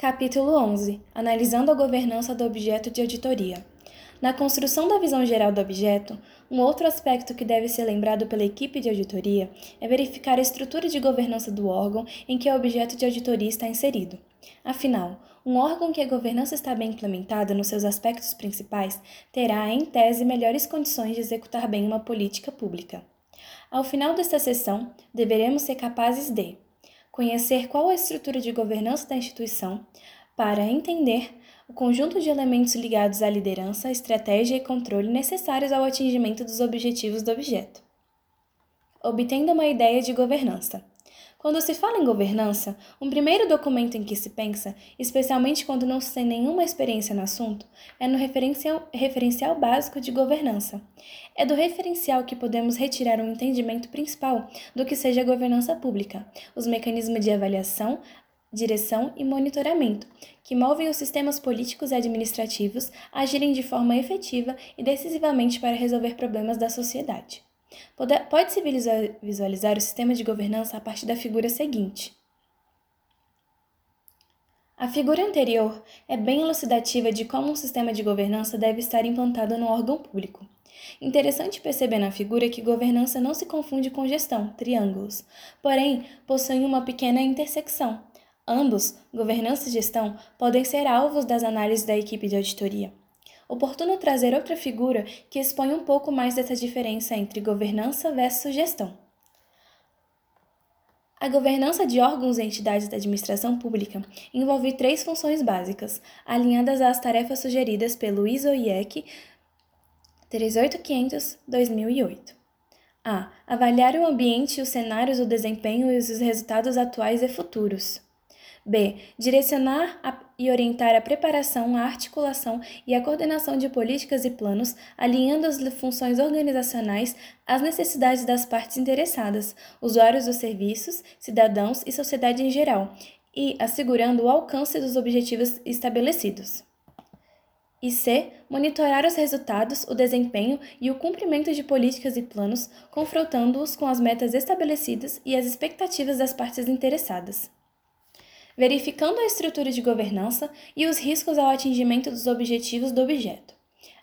Capítulo 11 Analisando a governança do objeto de auditoria. Na construção da visão geral do objeto, um outro aspecto que deve ser lembrado pela equipe de auditoria é verificar a estrutura de governança do órgão em que o objeto de auditoria está inserido. Afinal, um órgão que a governança está bem implementada nos seus aspectos principais terá, em tese, melhores condições de executar bem uma política pública. Ao final desta sessão, deveremos ser capazes de conhecer qual a estrutura de governança da instituição, para entender o conjunto de elementos ligados à liderança, estratégia e controle necessários ao atingimento dos objetivos do objeto. Obtendo uma ideia de governança. Quando se fala em governança, um primeiro documento em que se pensa, especialmente quando não se tem nenhuma experiência no assunto, é no referencial, referencial básico de governança. É do referencial que podemos retirar um entendimento principal do que seja a governança pública, os mecanismos de avaliação, direção e monitoramento, que movem os sistemas políticos e administrativos a agirem de forma efetiva e decisivamente para resolver problemas da sociedade. Pode-se visualizar o sistema de governança a partir da figura seguinte. A figura anterior é bem elucidativa de como um sistema de governança deve estar implantado no órgão público. Interessante perceber na figura que governança não se confunde com gestão, triângulos, porém possuem uma pequena intersecção. Ambos, governança e gestão, podem ser alvos das análises da equipe de auditoria oportuno trazer outra figura que expõe um pouco mais dessa diferença entre governança versus gestão. A governança de órgãos e entidades da administração pública envolve três funções básicas, alinhadas às tarefas sugeridas pelo ISO-IEC 38500-2008. A. Avaliar o ambiente, os cenários, o desempenho e os resultados atuais e futuros. B. Direcionar a, e orientar a preparação, a articulação e a coordenação de políticas e planos, alinhando as funções organizacionais às necessidades das partes interessadas, usuários dos serviços, cidadãos e sociedade em geral, e assegurando o alcance dos objetivos estabelecidos. E C. Monitorar os resultados, o desempenho e o cumprimento de políticas e planos, confrontando-os com as metas estabelecidas e as expectativas das partes interessadas verificando a estrutura de governança e os riscos ao atingimento dos objetivos do objeto.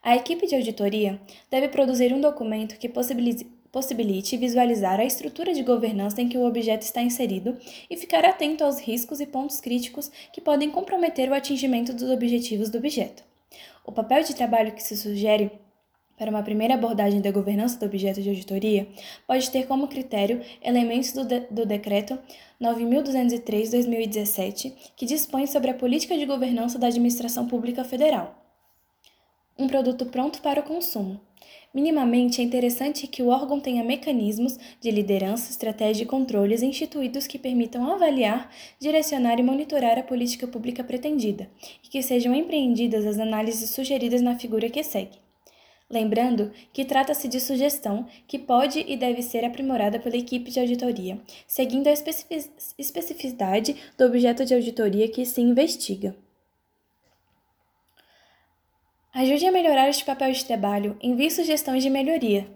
A equipe de auditoria deve produzir um documento que possibilite visualizar a estrutura de governança em que o objeto está inserido e ficar atento aos riscos e pontos críticos que podem comprometer o atingimento dos objetivos do objeto. O papel de trabalho que se sugere para uma primeira abordagem da governança do objeto de auditoria, pode ter como critério elementos do, de do Decreto 9.203-2017, que dispõe sobre a política de governança da Administração Pública Federal. Um produto pronto para o consumo. Minimamente, é interessante que o órgão tenha mecanismos de liderança, estratégia e controles instituídos que permitam avaliar, direcionar e monitorar a política pública pretendida, e que sejam empreendidas as análises sugeridas na figura que segue. Lembrando que trata-se de sugestão que pode e deve ser aprimorada pela equipe de auditoria, seguindo a especificidade do objeto de auditoria que se investiga. Ajude a melhorar este papel de trabalho, envie sugestões de melhoria.